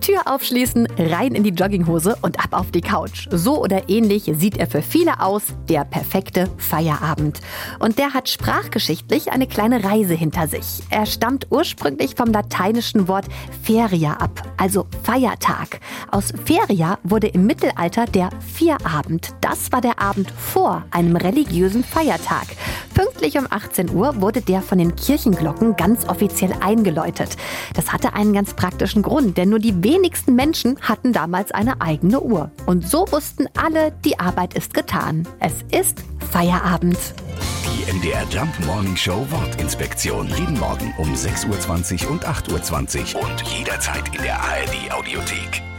Tür aufschließen, rein in die Jogginghose und ab auf die Couch. So oder ähnlich sieht er für viele aus, der perfekte Feierabend. Und der hat sprachgeschichtlich eine kleine Reise hinter sich. Er stammt ursprünglich vom lateinischen Wort feria ab, also Feiertag. Aus feria wurde im Mittelalter der Vierabend. Das war der Abend vor einem religiösen Feiertag. Pünktlich um 18 Uhr wurde der von den Kirchenglocken ganz offiziell eingeläutet. Das hatte einen ganz praktischen Grund, denn nur die wenigsten Menschen hatten damals eine eigene Uhr. Und so wussten alle, die Arbeit ist getan. Es ist Feierabend. Die MDR Jump Morning Show Wortinspektion. Jeden Morgen um 6.20 Uhr und 8.20 Uhr und jederzeit in der ARD Audiothek.